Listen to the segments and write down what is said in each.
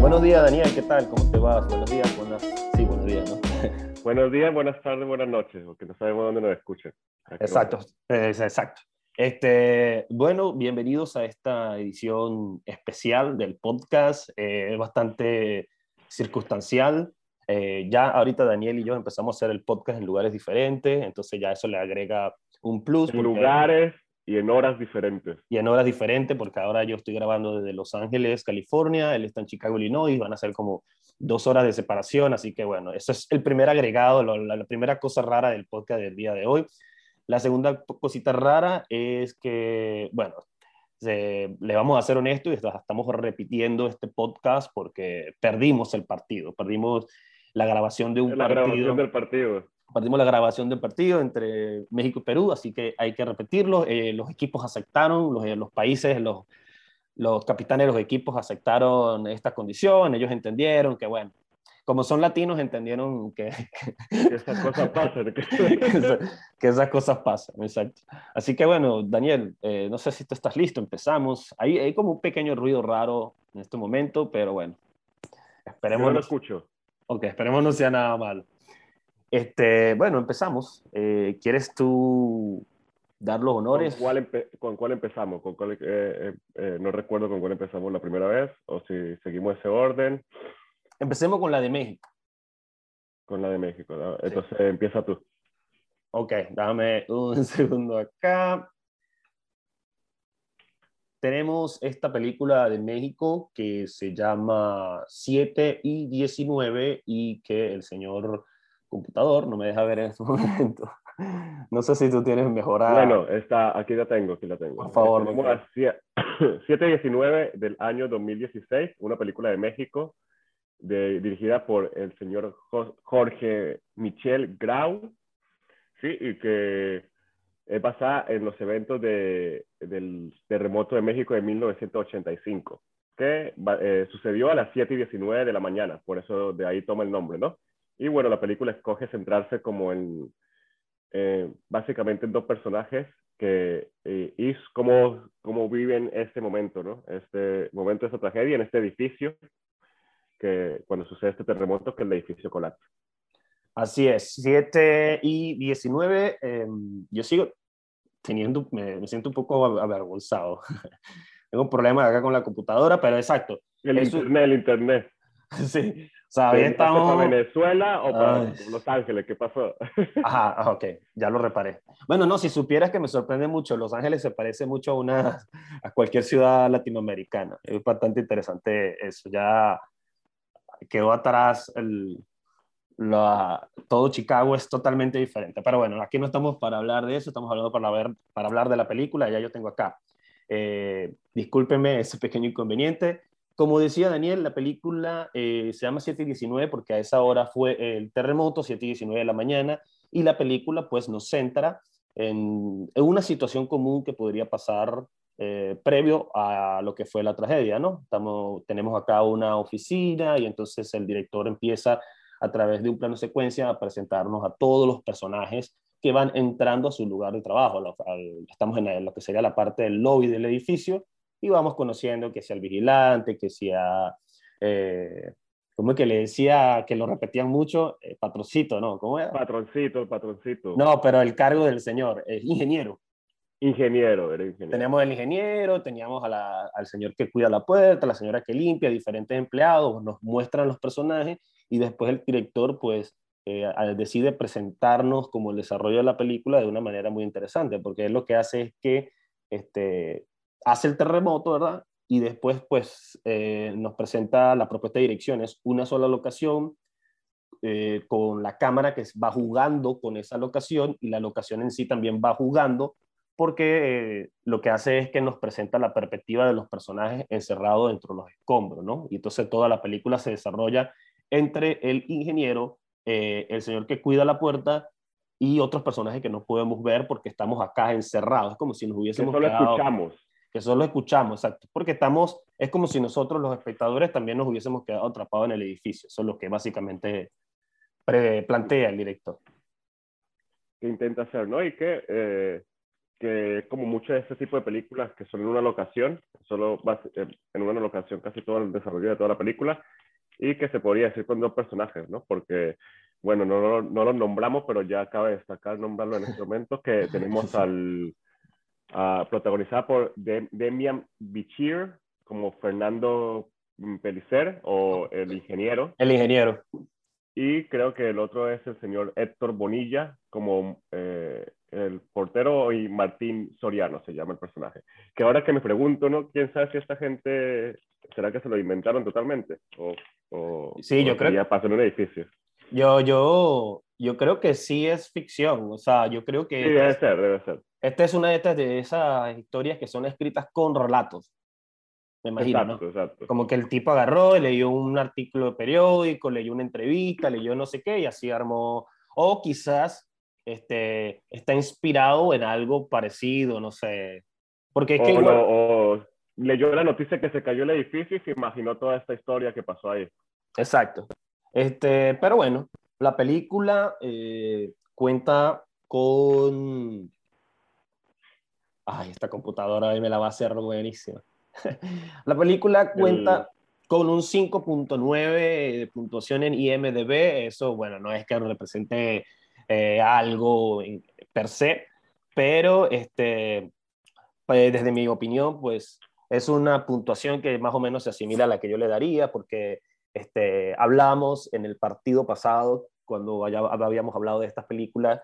Buenos días, Daniel, ¿qué tal? ¿Cómo te vas? Buenos días, buenas... Sí, buenos días, ¿no? buenos días, buenas tardes, buenas noches, porque no sabemos dónde nos escuchan. Exacto, exacto. Este, bueno, bienvenidos a esta edición especial del podcast. Eh, es bastante circunstancial. Eh, ya ahorita Daniel y yo empezamos a hacer el podcast en lugares diferentes, entonces ya eso le agrega un plus. En lugares y en horas diferentes. Y en horas diferentes, porque ahora yo estoy grabando desde Los Ángeles, California, él está en Chicago, Illinois, van a ser como dos horas de separación, así que bueno, eso es el primer agregado, la, la primera cosa rara del podcast del día de hoy. La segunda cosita rara es que, bueno, le vamos a ser honestos y estamos repitiendo este podcast porque perdimos el partido, perdimos la grabación de un la partido. Grabación del partido. Perdimos la grabación del partido entre México y Perú, así que hay que repetirlo. Eh, los equipos aceptaron, los, los países, los, los capitanes de los equipos aceptaron esta condición, ellos entendieron que, bueno, como son latinos, entendieron que, que esas cosas pasan. que, esas cosas pasan, exacto. Así que bueno, Daniel, eh, no sé si tú estás listo, empezamos. Hay, hay como un pequeño ruido raro en este momento, pero bueno, esperemos. Yo lo escucho. Ok, esperemos no sea nada malo. Este, bueno, empezamos. Eh, ¿Quieres tú dar los honores? ¿Con cuál, con cuál empezamos? ¿Con cuál, eh, no recuerdo con cuál empezamos la primera vez, o si seguimos ese orden. Empecemos con la de México. Con la de México, ¿no? entonces sí. empieza tú. Ok, dame un segundo acá. Tenemos esta película de México que se llama 7 y 19 y que el señor computador no me deja ver en este momento. No sé si tú tienes mejorada. Bueno, está, aquí la tengo, aquí la tengo. Por favor. Vamos a 7 y 19 del año 2016, una película de México de, dirigida por el señor Jorge Michel Grau, ¿sí? y que es basada en los eventos de, del terremoto de México de 1985, que eh, sucedió a las 7 y 19 de la mañana, por eso de ahí toma el nombre, ¿no? Y bueno, la película escoge centrarse como en, eh, básicamente en dos personajes que, eh, y cómo, cómo viven este momento, ¿no? Este momento de esta tragedia en este edificio que cuando sucede este terremoto que el edificio colapsa. Así es, 7 y 19, eh, yo sigo teniendo, me, me, siento un poco avergonzado. Tengo un problema acá con la computadora, pero exacto. El Eso, internet, el internet. Sí, o sea, ahí estamos... ¿Para Venezuela o para Ay. Los Ángeles? ¿Qué pasó? Ajá, ok, ya lo reparé. Bueno, no, si supieras que me sorprende mucho, Los Ángeles se parece mucho a, una, a cualquier ciudad latinoamericana. Es bastante interesante eso. Ya quedó atrás el, la, todo Chicago es totalmente diferente. Pero bueno, aquí no estamos para hablar de eso, estamos hablando para, ver, para hablar de la película, ya yo tengo acá. Eh, discúlpeme ese pequeño inconveniente. Como decía Daniel, la película eh, se llama 7 y 19 porque a esa hora fue el terremoto, 7 y 19 de la mañana, y la película pues nos centra en, una situación común que podría pasar eh, previo a lo que fue la tragedia, ¿no? Tenemos acá una oficina y entonces el director empieza a través de un plano secuencia a presentarnos a todos los personajes que van entrando a su lugar de trabajo. Estamos en lo que sería la parte del lobby del edificio y vamos conociendo que sea el vigilante, que sea, eh, como que le decía, que lo repetían mucho, eh, patroncito, ¿no? ¿Cómo era? Patroncito, patroncito. No, pero el cargo del señor, es ingeniero. Ingeniero, era ingeniero. Teníamos el ingeniero, teníamos a la, al señor que cuida la puerta, la señora que limpia, diferentes empleados, nos muestran los personajes y después el director pues eh, decide presentarnos como el desarrollo de la película de una manera muy interesante, porque él lo que hace es que este, hace el terremoto, ¿verdad? Y después pues eh, nos presenta la propuesta de dirección, es una sola locación, eh, con la cámara que va jugando con esa locación y la locación en sí también va jugando porque eh, lo que hace es que nos presenta la perspectiva de los personajes encerrados dentro de los escombros, ¿no? Y entonces toda la película se desarrolla entre el ingeniero, eh, el señor que cuida la puerta y otros personajes que no podemos ver porque estamos acá encerrados, es como si nos hubiésemos que solo quedado, escuchamos. Que solo escuchamos, exacto, porque estamos, es como si nosotros los espectadores también nos hubiésemos quedado atrapados en el edificio, eso es lo que básicamente plantea el director. Que intenta hacer, ¿no? Y que... Eh que como muchas de este tipo de películas que son en una locación, solo eh, en una locación casi todo el desarrollo de toda la película, y que se podría decir con dos personajes, ¿no? Porque, bueno, no, no, no los nombramos, pero ya cabe destacar nombrarlo en este momento, que tenemos al uh, protagonizada por Demian Bichir como Fernando Pelicer o el ingeniero. El ingeniero. Y creo que el otro es el señor Héctor Bonilla como eh, el portero y Martín Soriano se llama el personaje. Que ahora que me pregunto, ¿no? ¿Quién sabe si esta gente, será que se lo inventaron totalmente? O, o sí, yo creo que... pasó en un edificio. Yo, yo, yo creo que sí es ficción, o sea, yo creo que... Sí, debe ser, debe ser. Esta es una de, estas, de esas historias que son escritas con relatos me imagino, exacto, exacto. Como que el tipo agarró, leyó un artículo de periódico, leyó una entrevista, leyó no sé qué y así armó, o quizás este, está inspirado en algo parecido, no sé. Porque es que o, leyó la noticia que se cayó el edificio y se imaginó toda esta historia que pasó ahí. Exacto. Este, pero bueno, la película eh, cuenta con... Ay, esta computadora me la va a hacer buenísima. la película cuenta con un 5.9 de puntuación en IMDB. Eso, bueno, no es que represente eh, algo per se, pero este, pues, desde mi opinión, pues es una puntuación que más o menos se asimila a la que yo le daría, porque este, hablamos en el partido pasado, cuando habíamos hablado de estas películas,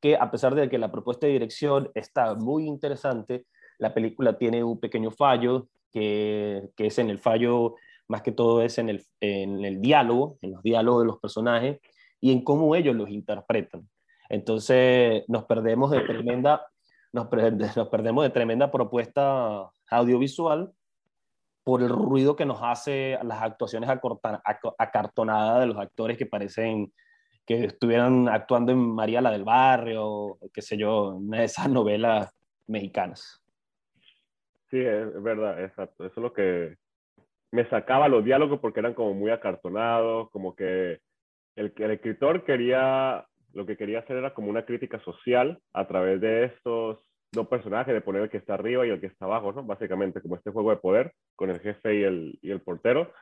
que a pesar de que la propuesta de dirección está muy interesante, la película tiene un pequeño fallo, que, que es en el fallo, más que todo es en el, en el diálogo, en los diálogos de los personajes y en cómo ellos los interpretan. Entonces nos perdemos de tremenda, nos, nos perdemos de tremenda propuesta audiovisual por el ruido que nos hace las actuaciones acartonadas de los actores que parecen que estuvieran actuando en María la del Barrio, qué sé yo, una de esas novelas mexicanas. Sí, es verdad, exacto. Eso es lo que me sacaba los diálogos porque eran como muy acartonados, como que el, el escritor quería, lo que quería hacer era como una crítica social a través de estos dos personajes, de poner el que está arriba y el que está abajo, ¿no? Básicamente, como este juego de poder con el jefe y el, y el portero,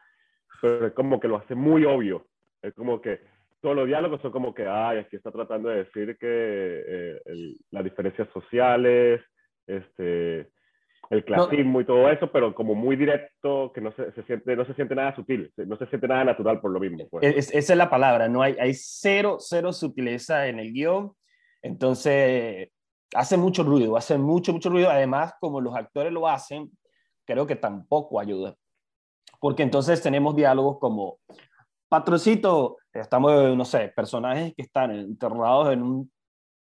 pero es como que lo hace muy obvio. Es como que todos los diálogos son como que, ay, aquí está tratando de decir que eh, las diferencias sociales, este, el clasismo y todo eso, pero como muy directo, que no se, se, siente, no se siente nada sutil, no se siente nada natural por lo mismo. Pues. esa es la palabra, no hay, hay cero, cero sutileza en el guion, entonces hace mucho ruido, hace mucho, mucho ruido, además como los actores lo hacen, creo que tampoco ayuda, porque entonces tenemos diálogos como, patrocito, estamos, no sé, personajes que están enterrados en un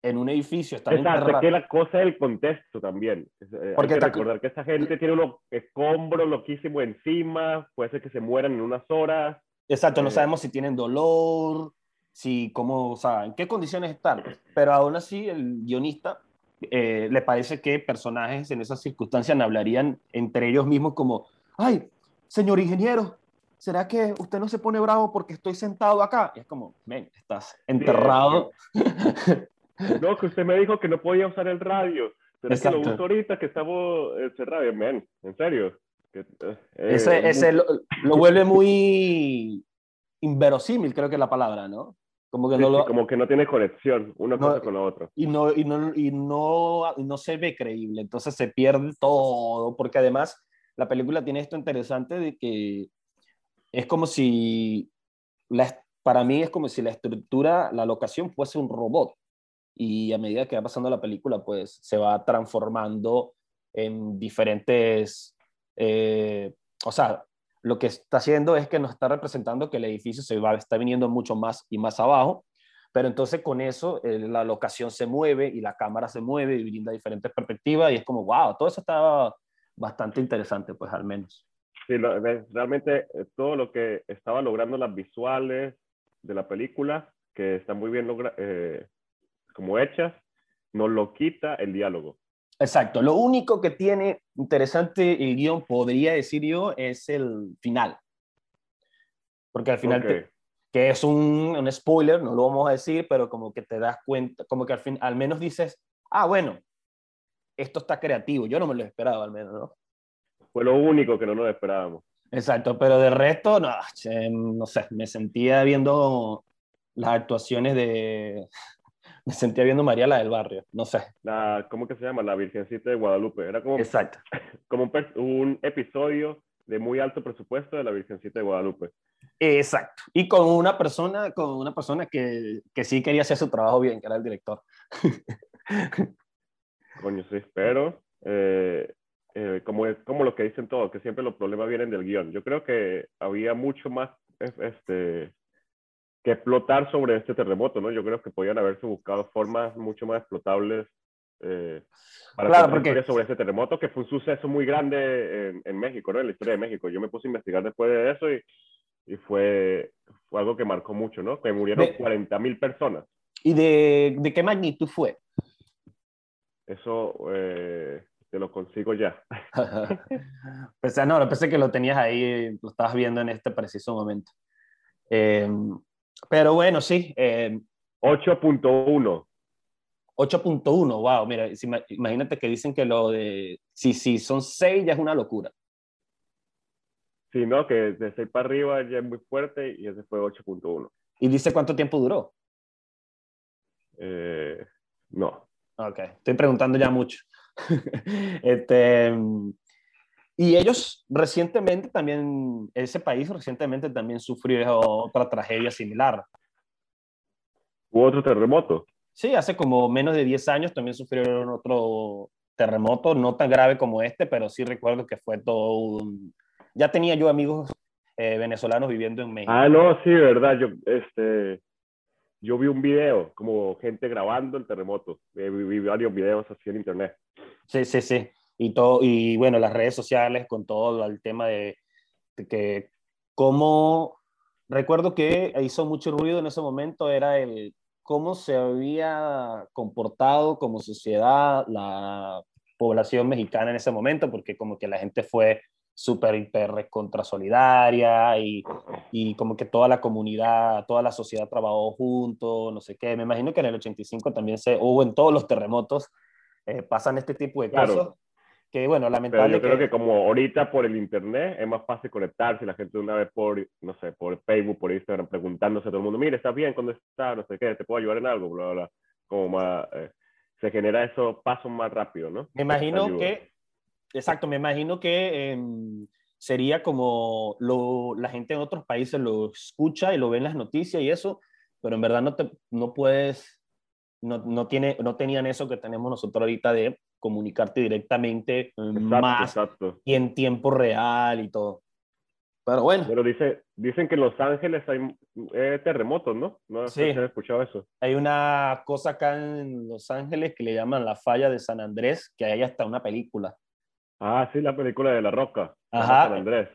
en un edificio. Están Exacto, que la cosa del contexto también. Eh, Porque hay que recordar que esta gente tiene unos escombros loquísimos encima, puede ser que se mueran en unas horas. Exacto, no eh, sabemos si tienen dolor, si cómo, o sea, en qué condiciones están. Pero aún así, el guionista eh, le parece que personajes en esas circunstancias hablarían entre ellos mismos como, ay, señor ingeniero, ¿será que usted no se pone bravo porque estoy sentado acá? Y es como, ven, estás enterrado. No, que usted me dijo que no podía usar el radio. Pero es que lo uso ahorita que estamos encerrados. Men, en serio. Eh, ese, ese lo, vuelve muy inverosímil, creo que es la palabra, ¿no? Como que, no, como que no tiene conexión una cosa con la otra. Y no, y, no, y, no, no se ve creíble, entonces se pierde todo, porque además la película tiene esto interesante de que es como si, la, para mí es como si la estructura, la locación fuese un robot y a medida que va pasando la película, pues se va transformando en diferentes, eh, o sea, lo que está haciendo es que nos está representando que el edificio se va, está viniendo mucho más y más abajo, pero entonces con eso la locación se mueve y la cámara se mueve y brinda diferentes perspectivas y es como, wow, todo eso está bastante interesante, pues al menos. Sí, realmente eh, todo lo que estaba logrando las visuales de la película, que está muy bien logra como hechas, no lo quita el diálogo. Exacto. Lo único que tiene interesante el guion, podría decir yo, es el final. Porque al final, que es un, un, spoiler, no lo vamos a decir, pero como que te das cuenta, como que al, fin, al menos dices, ah, bueno, esto está creativo. Yo no me lo esperaba al menos, ¿no? Fue lo único que no nos esperábamos. Exacto, pero de resto, no, no sé, me sentía viendo las actuaciones de, me sentía viendo María la del barrio, no sé. La, ¿Cómo que se llama? La Virgencita de Guadalupe. Era como, Exacto. como un, un, episodio de muy alto presupuesto de la Virgencita de Guadalupe. Exacto. Y con una persona, con una persona que, que sí quería hacer su trabajo bien, que era el director. Coño, sí, pero eh, eh, como, es, como lo que dicen todos, que siempre los problemas vienen del guion. Yo creo que había mucho más este, que explotar sobre este terremoto, ¿no? Yo creo que podían haberse buscado formas mucho más explotables eh, para claro, porque... sobre ese terremoto, que fue un suceso muy grande en, en, México, ¿no? En la historia de México. Yo me puse a investigar después de eso y, y fue, fue, algo que marcó mucho, ¿no? Que murieron de... 40 mil personas. ¿Y de, de, qué magnitud fue? Eso eh, te lo consigo ya. pues no, pensé que lo tenías ahí, lo estabas viendo en este preciso momento. Eh, pero bueno, sí. Eh, 8.1. 8.1, wow, mira, imagínate que dicen que lo de, si, si son 6 ya es una locura. Sí, no, que de 6 para arriba ya es muy fuerte y ese fue 8.1. ¿Y dice cuánto tiempo duró? Eh, no. Ok, estoy preguntando ya mucho. este, y ellos recientemente también, ese país recientemente también sufrió otra tragedia similar. ¿Hubo otro terremoto? Sí, hace como menos de 10 años también sufrieron otro terremoto, no tan grave como este, pero sí recuerdo que fue todo un... Ya tenía yo amigos eh, venezolanos viviendo en México. Ah, no, sí, verdad. Yo, este, yo vi un video, como gente grabando el terremoto. Eh, vi varios videos así en internet. Sí, sí, sí. Y, todo, y bueno, las redes sociales con todo el tema de, de que cómo... Recuerdo que hizo mucho ruido en ese momento, era el cómo se había comportado como sociedad la población mexicana en ese momento, porque como que la gente fue súper, hiper contra solidaria y, y, como que toda la comunidad, toda la sociedad trabajó junto, no sé qué. Me imagino que en el 85 también se hubo en todos los terremotos, eh, pasan este tipo de Claro. cosas. Que bueno, lamentable. Pero yo creo que... como ahorita por el internet es más fácil conectarse, la gente de una vez por, no sé, por Facebook, por Instagram, preguntándose a todo el mundo, mire, ¿estás bien? ¿Dónde estás? No sé qué, ¿te puedo ayudar en algo? Bla, bla, bla. Como más, eh, se genera esos pasos más rápido, ¿no? Me imagino que, exacto, me imagino que eh, sería como lo, la gente en otros países lo escucha y lo ve en las noticias y eso, pero en verdad no, te, no puedes, no, no, tiene, no tenían eso que tenemos nosotros ahorita de comunicarte directamente Exacto, más exacto. y en tiempo real y todo. Pero bueno, Pero dice, dicen que en Los Ángeles hay eh, terremotos, ¿no? No Sí. has escuchado eso. hay una cosa acá en Los Ángeles que le llaman la falla de San Andrés, que hay hasta una película. Ah, sí, la película de La Roca. Ajá. San Andrés.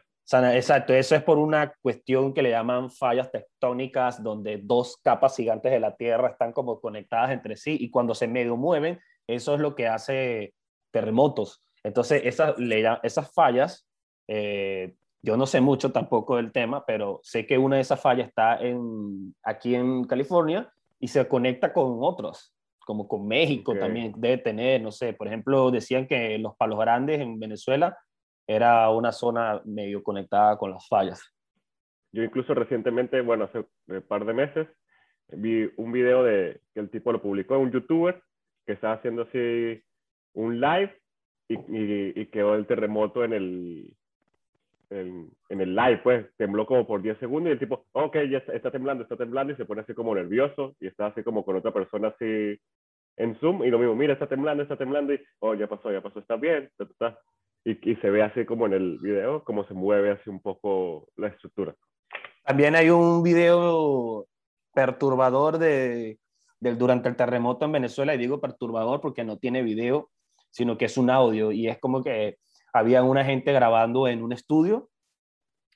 Exacto, eso es por una cuestión que le llaman fallas tectónicas, donde dos capas gigantes de la Tierra están como conectadas entre sí y cuando se medio mueven, eso es lo que hace terremotos. Entonces, esas, esas fallas, eh, yo no sé mucho tampoco del tema, pero sé que una de esas fallas está en, aquí en California y se conecta con otros, como con México Ok. también debe tener, no sé, por ejemplo, decían que Los Palos Grandes en Venezuela era una zona medio conectada con las fallas. Yo incluso recientemente, bueno, hace un par de meses, vi un video de que el tipo lo publicó, un youtuber que estaba haciendo así un live y, y, y quedó el terremoto en el, en, en el live, pues tembló como por 10 segundos y el tipo, ok, ya está, está temblando, está temblando y se pone así como nervioso y está así como con otra persona así en Zoom y lo mismo, mira, está temblando, está temblando y, oh, ya pasó, ya pasó, está bien, ta, ta, ta. Y, y se ve así como en el video, como se mueve así un poco la estructura. También hay un video perturbador de, del durante el terremoto en Venezuela, y digo perturbador porque no tiene video, sino que es un audio, y es como que había una gente grabando en un estudio,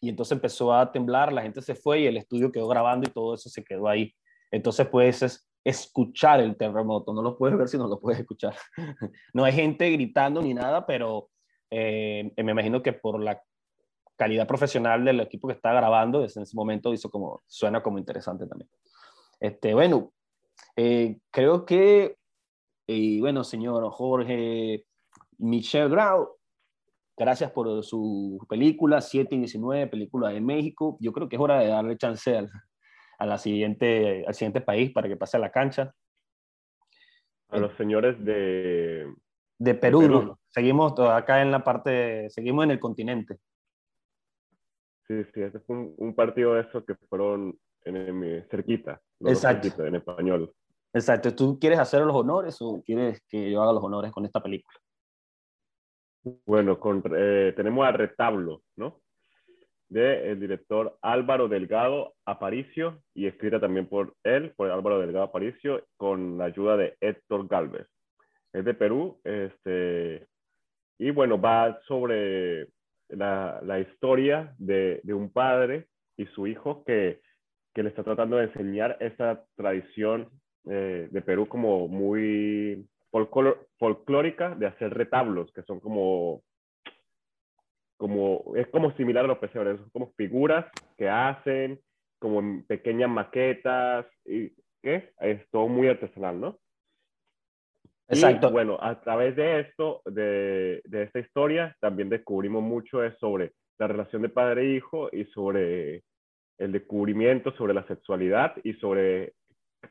y entonces empezó a temblar, la gente se fue y el estudio quedó grabando y todo eso se quedó ahí. Entonces puedes es- escuchar el terremoto, no lo puedes ver, sino lo puedes escuchar. no hay gente gritando ni nada, pero eh, me imagino que por la calidad profesional del equipo que está grabando, desde ese momento hizo como, suena como interesante también. Este, bueno, eh, creo que, y bueno, señor Jorge, Michelle Grau, gracias por su película, 7 y 19, película de México. Yo creo que es hora de darle chance al, a la siguiente, al siguiente país para que pase a la cancha. A los señores de... De Perú, ¿no? seguimos acá en la parte, seguimos en el continente. Sí, sí, este fue un, partido de esos que fueron en, cerquita, Exacto. en español. Exacto, ¿tú quieres hacer los honores o quieres que yo haga los honores con esta película? Bueno, eh, tenemos a Retablo, ¿no? De el director Álvaro Delgado Aparicio y escrita también por él, por Álvaro Delgado Aparicio, con la ayuda de Héctor Galvez. Es de Perú, este, y bueno, va sobre la, historia de, un padre y su hijo que, que, le está tratando de enseñar esa tradición eh, de Perú como muy folclórica de hacer retablos, que son como, como, es como similar a los pesebres, son como figuras que hacen, como pequeñas maquetas, y ¿qué? Es todo muy artesanal, ¿no? Exacto. Y, bueno, a través de esto, de, de esta historia, también descubrimos mucho sobre la relación de padre e hijo y sobre el descubrimiento sobre la sexualidad y sobre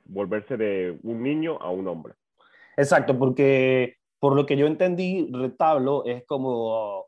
volverse de un niño a un hombre. Exacto, porque por lo que yo entendí, retablo es como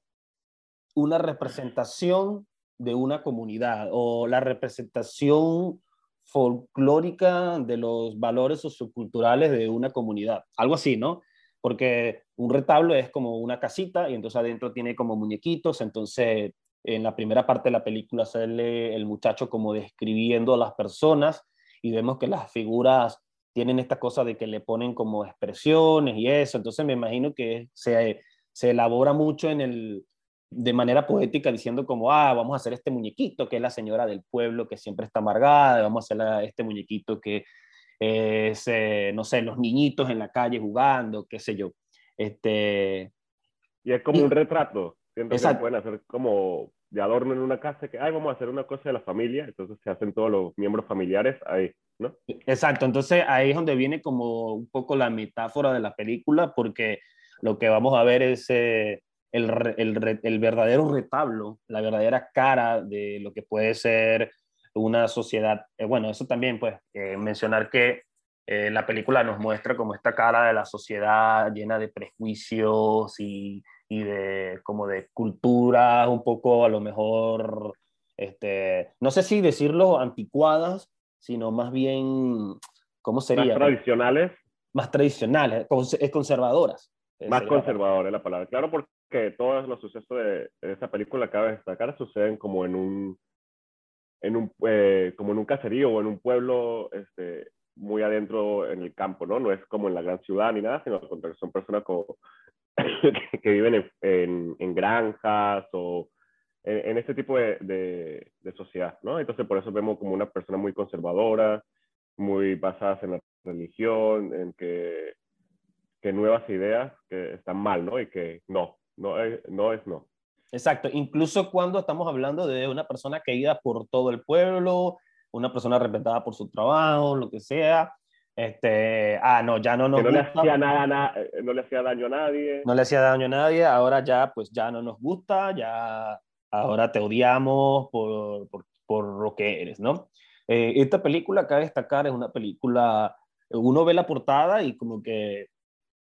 una representación de una comunidad o la representación folclórica de los valores socioculturales de una comunidad, algo así, ¿no? Porque un retablo es como una casita y entonces adentro tiene como muñequitos, entonces en la primera parte de la película sale el muchacho como describiendo a las personas y vemos que las figuras tienen esta cosa de que le ponen como expresiones y eso, entonces me imagino que se, se elabora mucho en el, de manera poética diciendo como, ah, vamos a hacer este muñequito que es la señora del pueblo que siempre está amargada, vamos a hacer este muñequito que es, eh, no sé, los niñitos en la calle jugando, qué sé yo. Este... Y es como un retrato, siento que pueden hacer como de adorno en una casa, que, ay, vamos a hacer una cosa de la familia, entonces se hacen todos los miembros familiares ahí. Exacto, entonces ahí es donde viene como un poco la metáfora de la película, porque lo que vamos a ver es eh, el, el, el, verdadero retablo, la verdadera cara de lo que puede ser una sociedad. Eh, bueno, eso también, pues, eh, mencionar que la película nos muestra como esta cara de la sociedad llena de prejuicios y, y de como de culturas un poco a lo mejor, este, no sé si decirlo anticuadas, sino más bien, ¿cómo sería? Más tradicionales. Más tradicionales, es conservadoras. Eh, más conservadoras es la palabra. Claro, porque todos los sucesos de, esa película, cabe destacar, suceden como en un, en un, eh, como en un caserío o en un pueblo este, muy adentro en el campo, ¿no? No es como en la gran ciudad ni nada, sino que son personas como, que, viven en, en, en, granjas o en, este tipo de, de, sociedad, ¿no? Entonces por eso vemos como una persona muy conservadora, muy basadas en la religión, en que, que nuevas ideas que están mal, ¿no? Y que no, no es no. Es no. Exacto, incluso cuando estamos hablando de una persona querida por todo el pueblo, una persona respetada por su trabajo, lo que sea, este, ah, no, ya no nos no Le hacía nada, no le hacía daño a nadie. No le hacía daño a nadie, ahora ya, pues ya no nos gusta, ya ahora te odiamos por, por, por lo que eres, ¿no? Eh, esta película, cabe destacar, es una película, uno ve la portada y como que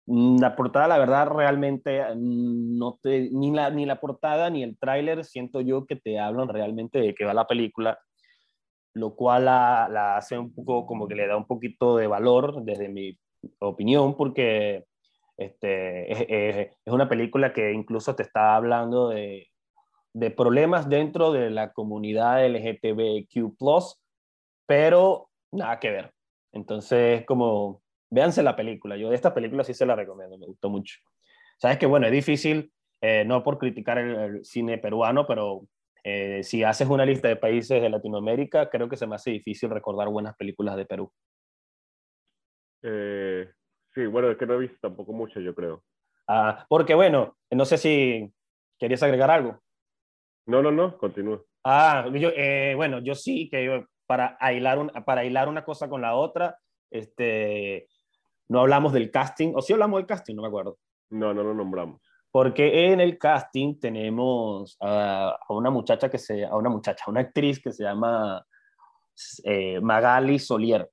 mm, la portada, la verdad, realmente mm, no te, ni la, ni la portada ni el tráiler siento yo que te hablan realmente de qué va la película, lo cual la, la, hace un poco como que le da un poquito de valor desde mi opinión, porque este, es, es una película que incluso te está hablando de, de problemas dentro de la comunidad LGTBQ+, pero nada que ver. Entonces, como, véanse la película. Yo de esta película sí se la recomiendo, me gustó mucho. Sabes que, bueno, es difícil, eh, no por criticar el, cine peruano, pero eh, si haces una lista de países de Latinoamérica, creo que se me hace difícil recordar buenas películas de Perú. Eh, sí, bueno, es que no he visto tampoco mucho, yo creo. Ah, porque, bueno, no sé si querías agregar algo. No, no, no, continúa. Ah, yo, eh, bueno, yo sí, que para aislar, un, para hilar una cosa con la otra, este, no hablamos del casting, o sí hablamos del casting, no me acuerdo. No, no lo nombramos. porque en el casting tenemos a, una muchacha que se, a una muchacha, una actriz que se llama eh, Magali Solier.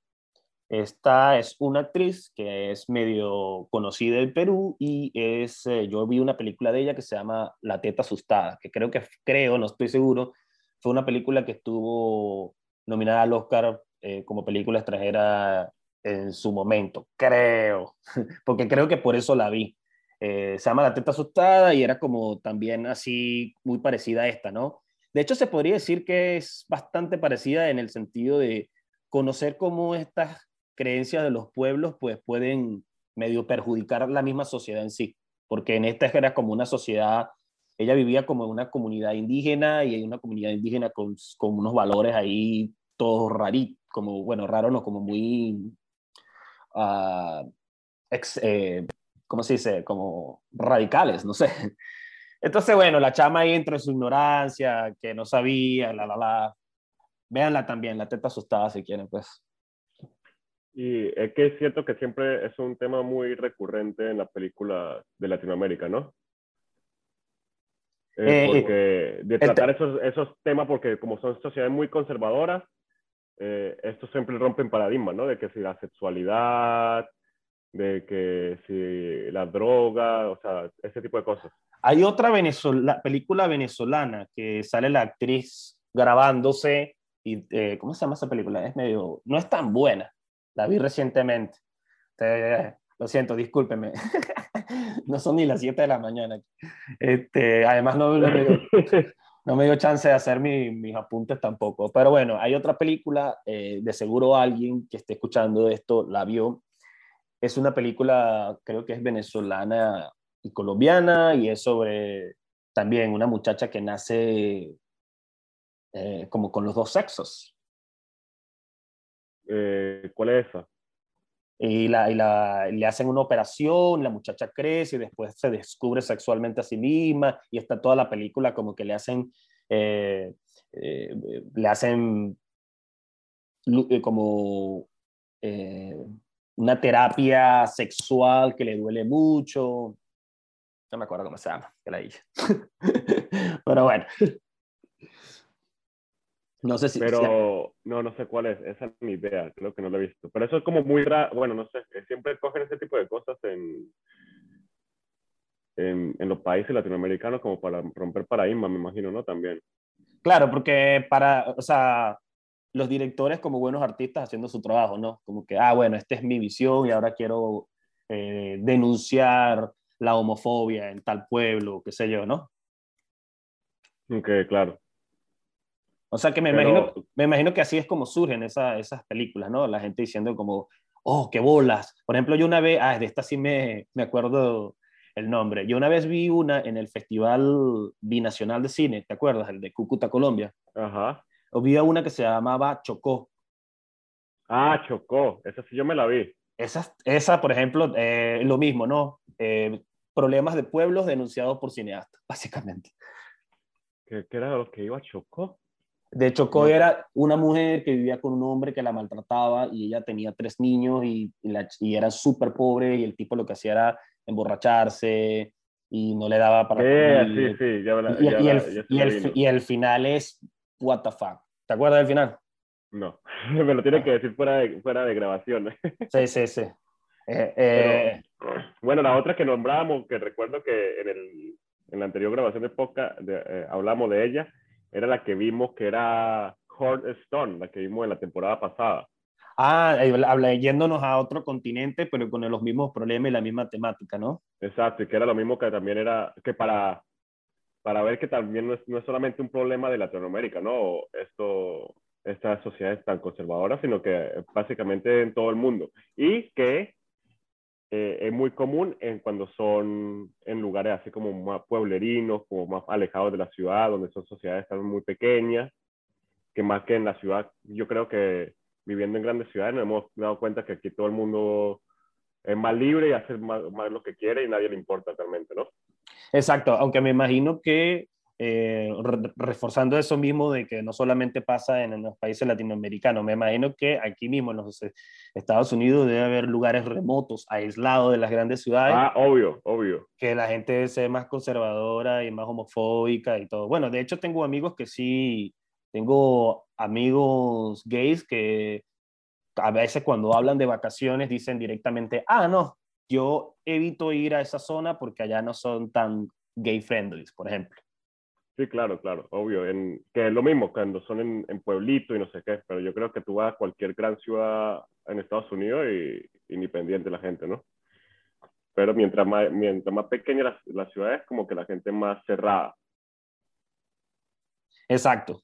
Esta es una actriz que es medio conocida del Perú y es, eh, yo vi una película de ella que se llama La teta asustada, que creo que, creo, no estoy seguro, fue una película que estuvo nominada al Oscar eh, como película extranjera en su momento, creo, porque creo que por eso la vi. Eh, se llama La teta asustada y era como también así muy parecida a esta, ¿no? De hecho, se podría decir que es bastante parecida en el sentido de conocer cómo estas creencias de los pueblos pues pueden medio perjudicar la misma sociedad en sí, porque en esta era como una sociedad, ella vivía como una comunidad indígena y hay una comunidad indígena con, con unos valores ahí todos raritos, como, bueno, raro no, como muy, uh, ex, eh, ¿cómo se dice? Como radicales, no sé. Entonces, bueno, la chama ahí entró en su ignorancia, que no sabía, la, la, la. Véanla también, la teta asustada si quieren, pues. Y es que es cierto que siempre es un tema muy recurrente en la película de Latinoamérica, ¿no? Eh, porque de tratar esos, esos temas, porque como son sociedades muy conservadoras, eh, estos siempre rompen paradigmas, ¿no? De que si la sexualidad, de que si la droga, o sea, ese tipo de cosas. Hay otra Venezuela, película venezolana que sale la actriz grabándose y, eh, ¿cómo se llama esa película? Es medio, no es tan buena, la vi recientemente. lo siento, discúlpeme. no son ni las 7 de la mañana. Este, además, no, no, me dio, no, me dio, chance de hacer mis apuntes tampoco. Pero bueno, hay otra película, eh, de seguro alguien que esté escuchando esto la vio, es una película, creo que es venezolana y colombiana, y es sobre también una muchacha que nace eh, como con los dos sexos. Eh, ¿Cuál es esa? Y, la, y la, le hacen una operación, la muchacha crece y después se descubre sexualmente a sí misma y está toda la película como que le hacen, eh, le hacen como una terapia sexual que le duele mucho. No me acuerdo cómo se llama, que la hice. Pero bueno. No sé si. Pero no, no sé cuál es. Esa es mi idea. Creo que no la he visto. Pero eso es como muy raro. Bueno, no sé. Siempre cogen ese tipo de cosas en, en, en los países latinoamericanos como para romper paradigmas, me imagino, ¿no? También. Claro, porque para. O sea, los directores como buenos artistas haciendo su trabajo, ¿no? Como que, ah, bueno, esta es mi visión y ahora quiero eh, denunciar la homofobia en tal pueblo, qué sé yo, ¿no? Ok, claro. O sea que me, imagino, me imagino que así es como surgen esas películas, ¿no? La gente diciendo como, oh, qué bolas. Por ejemplo, yo una vez, ah, de esta sí me, me acuerdo el nombre. Yo una vez vi una en el Festival Binacional de Cine, ¿te acuerdas? El de Cúcuta, Colombia. Ajá había una que se llamaba Chocó. Ah, Chocó, esa sí yo me la vi. Esa, esa por ejemplo, eh, lo mismo, ¿no? Eh, problemas de pueblos denunciados por cineastas, básicamente. ¿Qué, era lo que iba a Chocó? De Chocó era una mujer que vivía con un hombre que la maltrataba y ella tenía tres niños y, y, era súper pobre y el tipo lo que hacía era emborracharse y no le daba para... Sí, sí, sí, ya, y, el, y, el, y el final es what the fuck. ¿Te acuerdas del final? No, me lo tiene que decir fuera de, fuera de grabación. Sí, sí, sí. Eh, eh, bueno, la otra que nombramos, que recuerdo que en, el, en la anterior grabación de Poca eh, hablamos de ella, era la que vimos que era Hard Stone, la que vimos en la temporada pasada. Ah, yéndonos a otro continente, pero con los mismos problemas y la misma temática, ¿no? Exacto, y que era lo mismo que también era, que para para ver que también no es, no es solamente un problema de Latinoamérica, ¿no? Esto, estas sociedades tan conservadoras, sino que básicamente en todo el mundo. Y que eh, es muy común en cuando son en lugares así como más pueblerinos, como más alejados de la ciudad, donde son sociedades tan muy pequeñas, que más que en la ciudad, yo creo que viviendo en grandes ciudades nos hemos dado cuenta que aquí todo el mundo es más libre y hace más, más lo que quiere y nadie le importa realmente, ¿no? Exacto, aunque me imagino que eh, reforzando eso mismo de que no solamente pasa en, los países latinoamericanos, me imagino que aquí mismo en los Estados Unidos debe haber lugares remotos, aislados de las grandes ciudades. Ah, obvio, obvio. Que la gente sea más conservadora y más homofóbica y todo. Bueno, de hecho tengo amigos que sí, tengo amigos gays que a veces cuando hablan de vacaciones dicen directamente, ah, no, yo evito ir a esa zona porque allá no son tan gay friendly, por ejemplo. Sí, claro, claro, obvio. En, que es lo mismo cuando son en, en, pueblito y no sé qué, pero yo creo que tú vas a cualquier gran ciudad en Estados Unidos y independiente la gente, ¿no? Pero mientras más, mientras más pequeña la, la ciudad es, como que la gente más cerrada. Exacto.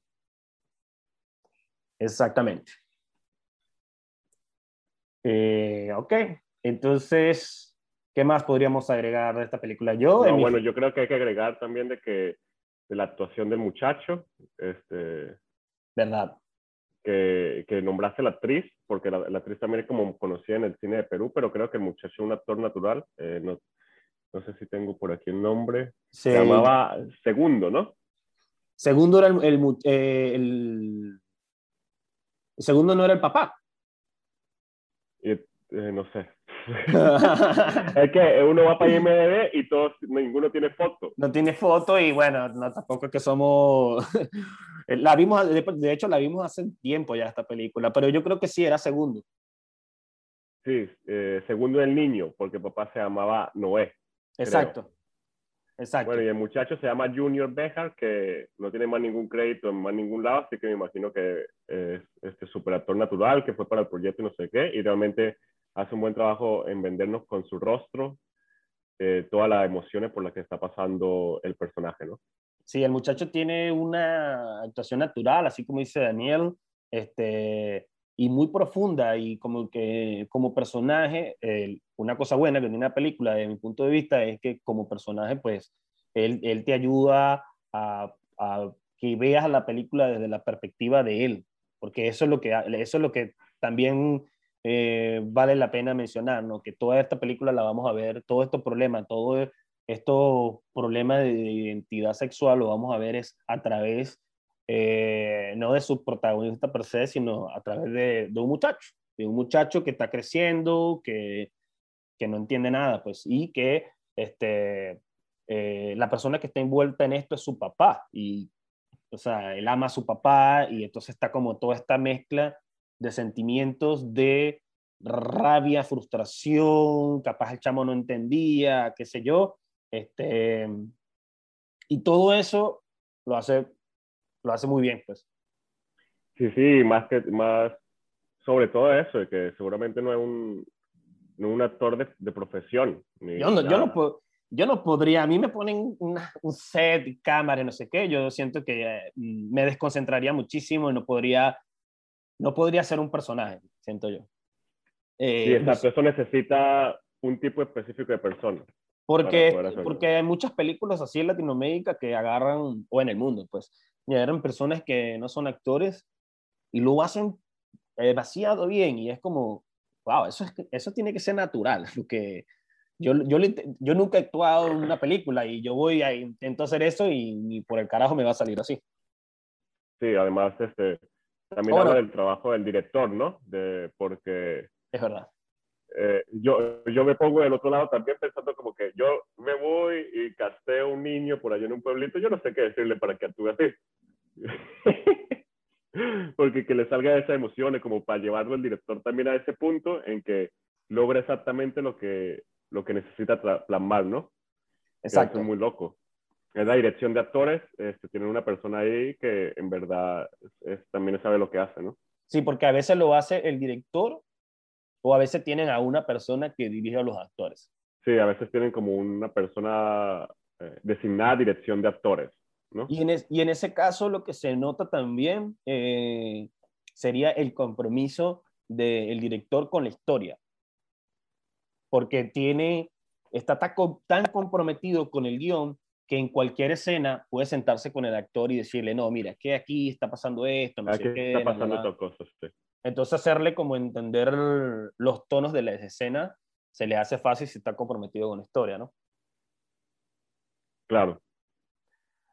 Exactamente. Eh, ok, entonces, ¿qué más podríamos agregar de esta película? Yo, bueno, yo creo que hay que agregar también de que de la actuación del muchacho. Este, ¿Verdad? Que, que nombraste la actriz, porque la, actriz también es como conocida en el cine de Perú, pero creo que el muchacho es un actor natural. Eh, no, no, sé si tengo por aquí el nombre. Se llamaba Segundo, ¿no? Segundo era el, el, eh, el, segundo no era el papá. Eh, no sé. es que uno va para IMDb y todos, ninguno tiene foto. No tiene foto y bueno, no, tampoco es que somos... la vimos, de hecho la vimos hace tiempo ya esta película, pero yo creo que sí, era segundo. Sí, eh, segundo del niño, porque papá se llamaba Noé. Exacto. Exacto. Bueno, y el muchacho se llama Junior Bejar, que no tiene más ningún crédito en más ningún lado, así que me imagino que es este super actor natural, que fue para el proyecto y no sé qué, y realmente hace un buen trabajo en vendernos con su rostro eh, todas las emociones por las que está pasando el personaje, ¿no? Sí, el muchacho tiene una actuación natural, así como dice Daniel, este, y muy profunda, y como que como personaje, una cosa buena que tiene una película, desde mi punto de vista, es que como personaje, pues, él, él te ayuda a, a, que veas la película desde la perspectiva de él, porque eso es lo que, eso es lo que también eh, vale la pena mencionar, ¿no? que toda esta película la vamos a ver, todo estos problemas, todo estos problemas de identidad sexual lo vamos a ver es a través, eh, no de su protagonista per se, sino a través de, de, un muchacho, de un muchacho que está creciendo, que, que no entiende nada, pues, y que este, eh, la persona que está envuelta en esto es su papá, y, o sea, él ama a su papá, y entonces está como toda esta mezcla de sentimientos de rabia, frustración, capaz el chamo no entendía, qué sé yo, este, y todo eso lo hace, lo hace muy bien, pues. Sí, sí, más que, más, sobre todo eso, de que seguramente no es un, no un actor de, de profesión. yo, no, yo, no yo no podría, a mí me ponen un set, cámara, no sé qué, yo siento que eh, me desconcentraría muchísimo y no podría no podría ser un personaje, siento yo. Eh, sí, exacto, eso necesita un tipo específico de persona. Porque, porque hay muchas películas así en Latinoamérica que agarran, o en el mundo, pues, y agarran personas que no son actores y lo hacen demasiado bien y es como, wow, eso, es, eso tiene que ser natural, porque yo, yo, yo nunca he actuado en una película y yo voy a intento hacer eso y, y por el carajo me va a salir así. Sí, además, este, también habla del trabajo del director, ¿no? De, porque... Es verdad. Eh, yo, yo me pongo del otro lado también pensando como que yo me voy y casteo un niño por allá en un pueblito, yo no sé qué decirle para que actúe así. porque que le salga esa emoción, como para llevarlo el director también a ese punto en que logra exactamente lo que, lo que necesita plasmar, ¿no? Exacto. Es muy loco es la dirección de actores, este, tienen una persona ahí que en verdad es, también sabe lo que hace, ¿no? Sí, porque a veces lo hace el director o a veces tienen a una persona que dirige a los actores. Sí, a veces tienen como una persona eh, designada dirección de actores, ¿no? Y en, y en, ese caso lo que se nota también eh, sería el compromiso del director con la historia, porque tiene, está tan comprometido con el guion que en cualquier escena puede sentarse con el actor y decirle, no, mira, es que aquí está pasando esto, no sé qué. Está pasando estas cosas, Entonces hacerle como entender los tonos de la escena se le hace fácil si está comprometido con la historia, ¿no? Claro.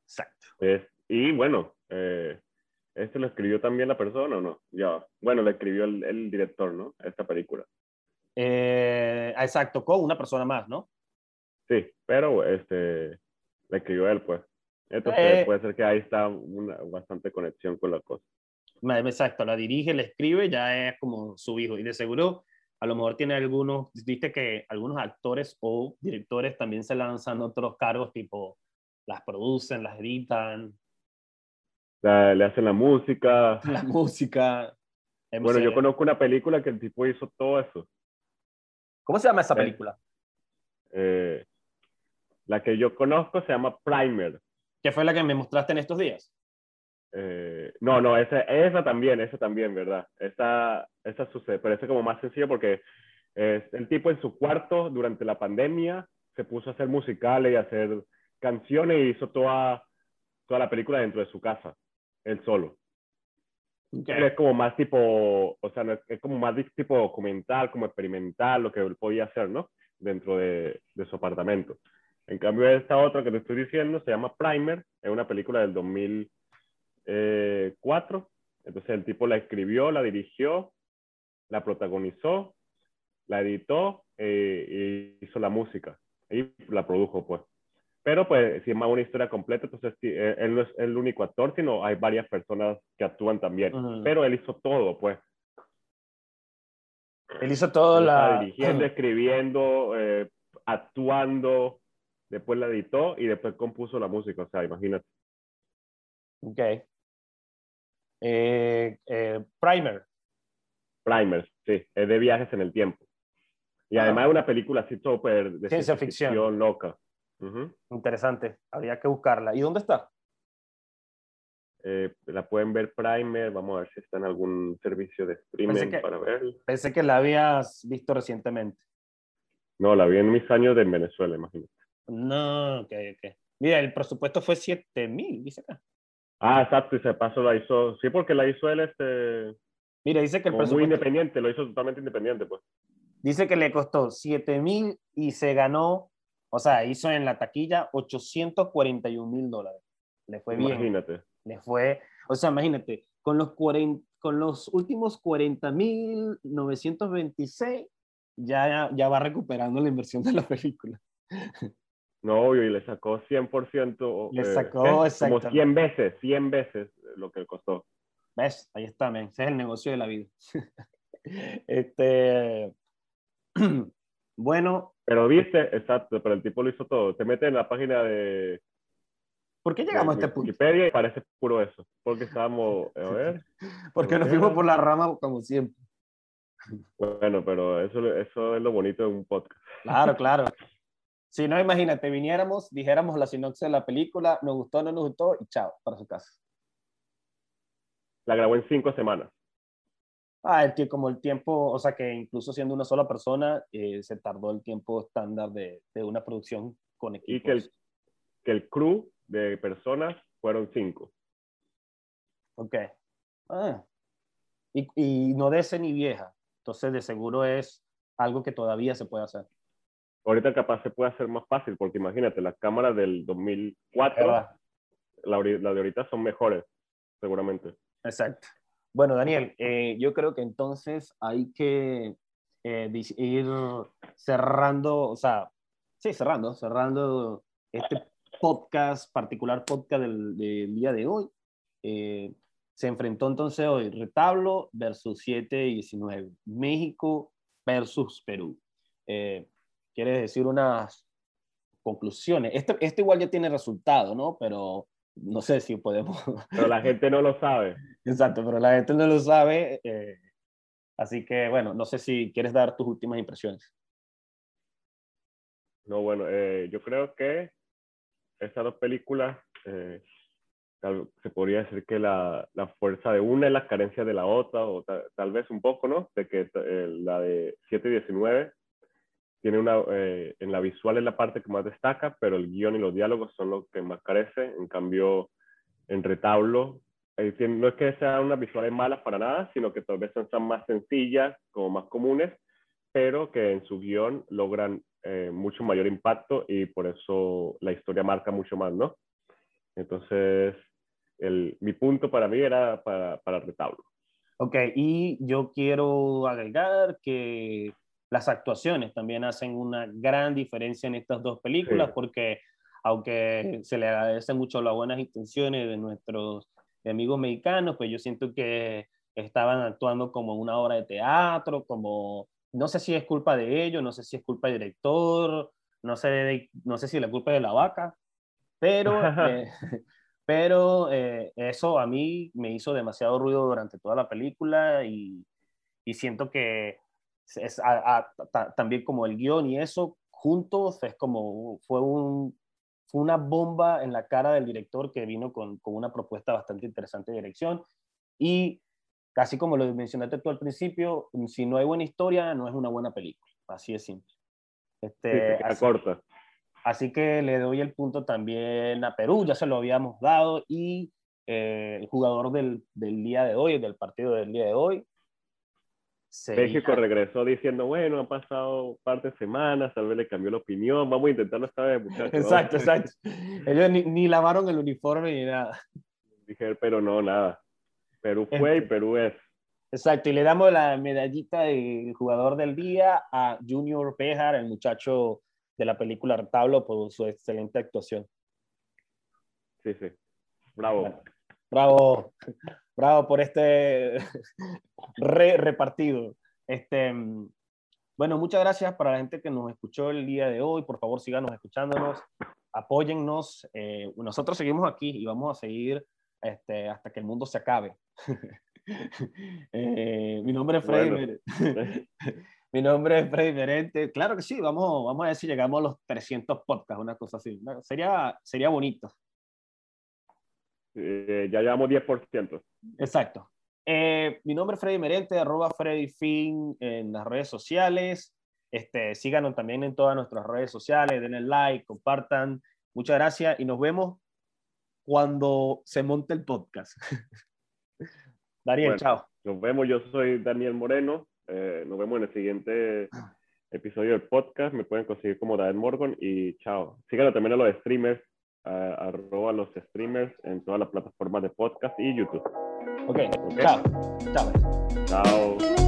Exacto. y bueno, eh, ¿este lo escribió también la persona o no? Ya, bueno, lo escribió el, el director, ¿no? Esta película. Eh, exacto, con una persona más, ¿no? Sí, pero este, la escribió él, pues. Entonces Eh. puede ser que ahí está una bastante conexión con la cosa. Exacto, la dirige, la escribe, ya es como su hijo. Y de seguro, a lo mejor tiene algunos, viste que algunos actores o directores también se lanzan otros cargos, tipo, las producen, las editan, La- le hacen la música. la música. Bueno, yo conozco una película que el tipo hizo todo eso. ¿Cómo se llama esa Eh. película? Eh, la que yo conozco se llama Primer. ¿Qué fue la que me mostraste en estos días? Eh, no, no, esa, esa también, esa también, ¿verdad? Esa, esa sucede, pero esa es como más sencillo porque eh, el tipo en su cuarto durante la pandemia se puso a hacer musicales y a hacer canciones y hizo toda, toda la película dentro de su casa, él solo. Ok. Él es como más tipo, o sea, no es, es como más tipo documental, como experimental, lo que él podía hacer, ¿no? Dentro de, de su apartamento. En cambio, esta otra que te estoy diciendo se llama Primer, es una película del 2004. Entonces el tipo la escribió, la dirigió, la protagonizó, la editó eh, y hizo la música y la produjo, pues. Pero pues, si es más una historia completa, entonces sí, él, no es el único actor, sino hay varias personas que actúan también. Ujú. Pero él hizo todo, pues. Él hizo todo Él la... dirigiendo, escribiendo, eh, actuando, después la editó y después compuso la música. O sea, imagínate. Ok. Eh, eh, Primer. Primer, sí, es de viajes en el tiempo. Y Ah. además es una película así súper de Ciencia ficción. loca. Interesante. Habría que buscarla. ¿Y dónde está? Eh, la pueden ver Primer, vamos a ver si está en algún servicio de streaming que- para ver. Pensé que la habías visto recientemente. No, la vi en mis años de Venezuela, imagínate. No, ok, ok. Mira, el presupuesto fue 7 mil, dice acá. Ah, exacto, y se pasó la hizo, sí, porque la hizo él este, Mira, dice que el como muy presupuesto, independiente, lo hizo totalmente independiente, pues. dice que le costó 7 mil y se ganó, o sea, hizo en la taquilla 841 mil dólares. Le fue bien. Imagínate. Le fue, o sea, imagínate, con los, 40 con los últimos 40 mil 926, ya, ya va recuperando la inversión de la película. No, obvio, y le sacó 100%. Le eh, sacó ¿qué? Como exactamente. 100 veces, 100 veces lo que costó. ¿Ves? Ahí está, men. Ese es el negocio de la vida. este, bueno, Pero viste, exacto, pero el tipo lo hizo todo. Te metes en la página de, ¿por qué llegamos a este punto? Wikipedia y parece puro eso. Porque estábamos, a ver, Porque nos fuimos por la rama como siempre. bueno, pero eso, eso es lo bonito de un podcast. Claro, claro. Si no, imagínate, viniéramos, dijéramos la sinopsis de la película, nos gustó, no nos gustó, y chao, para su casa. La grabó en cinco semanas. Ah, el como el tiempo, o sea que incluso siendo una sola persona, eh, se tardó el tiempo estándar de, de una producción con equipos. Y que el, que el crew de personas fueron cinco. Ok. Ah. Y, y no de ese ni vieja. Entonces, de seguro es algo que todavía se puede hacer. Ahorita capaz se puede hacer más fácil, porque imagínate, las cámaras del 2004, ¿Verdad? la, la de ahorita son mejores, seguramente. Exacto. Bueno, Daniel, eh, yo creo que entonces hay que eh, ir cerrando, o sea, sí, cerrando, cerrando este podcast, particular podcast del, del día de hoy. Eh, se enfrentó entonces hoy Retablo versus 7 y 19, México versus Perú. Eh, ¿Quieres decir unas conclusiones? Este, este igual ya tiene resultado, ¿no? Pero no sé si podemos... Pero la gente no lo sabe. Exacto, pero la gente no lo sabe. eh, así que, bueno, no sé si quieres dar tus últimas impresiones. No, bueno, eh, yo creo que estas dos películas, eh, tal- se podría decir que la, la fuerza de una es la carencia de la otra, o ta- tal vez un poco, ¿no? De que eh, la de 7 y 19 tiene una, eh, en la visual es la parte que más destaca, pero el guion y los diálogos son los que más carecen. En cambio, en retablo, eh, no es que sean unas visuales malas para nada, sino que tal vez son, más sencillas, como más comunes, pero que en su guion logran eh, mucho mayor impacto y por eso la historia marca mucho más, ¿no? Entonces, el, mi punto para mí era para, para retablo. Ok, y yo quiero agregar que las actuaciones también hacen una gran diferencia en estas dos películas Sí. porque aunque se le agradece mucho las buenas intenciones de nuestros amigos mexicanos, pues yo siento que estaban actuando como una obra de teatro, como, no sé si es culpa de ellos, no sé si es culpa del director, no sé, no sé si la culpa es de la vaca, pero, eh, pero eh, eso a mí me hizo demasiado ruido durante toda la película y, y siento que es, a- a- ta- también como el guion y eso juntos es como fue un fue una bomba en la cara del director que vino con, con una propuesta bastante interesante de dirección y casi como lo mencionaste tú al principio, si no hay buena historia no es una buena película, así de simple. Sí, Este, queda así- corta. Así que le doy el punto también a Perú, ya se lo habíamos dado, y eh, el jugador del, del día de hoy, del partido del día de hoy, sería- México regresó diciendo, bueno, han pasado un par de semanas, tal vez le cambió la opinión, vamos a intentarlo esta vez, muchachos. Exacto, exacto. Ellos ni, ni lavaron el uniforme ni nada. Dije, pero no, nada. Perú fue y Este- Perú es. Exacto, y le damos la medallita del jugador del día a Junior Bejar, el muchacho de la película Retablo, por su excelente actuación. Sí, sí. Bravo. Bravo, bravo por este re repartido. Este, bueno, muchas gracias para la gente que nos escuchó el día de hoy. Por favor, síganos escuchándonos, apóyennos. Eh, nosotros seguimos aquí y vamos a seguir este, hasta que el mundo se acabe. Eh, mi nombre es Freddy. Bueno. Mi nombre es Freddy Merente. Claro que sí, vamos, vamos a ver si llegamos a los 300 podcasts, una cosa así. Sería, sería bonito. Eh, ya llevamos 10%. Exacto. Eh, mi nombre es Freddy Merente, arroba Freddy Fin en las redes sociales. Este, síganos también en todas nuestras redes sociales, denle like, compartan. Muchas gracias y nos vemos cuando se monte el podcast. Daniel, Bueno. chao. Nos vemos, yo soy Daniel Moreno. Eh, nos vemos en el siguiente episodio del podcast. Me pueden conseguir como Daniel Morgan y chao. Síganos también a los streamers, a- arroba los streamers en todas las plataformas de podcast y YouTube. Ok, Ok. chao. Chao. Chao.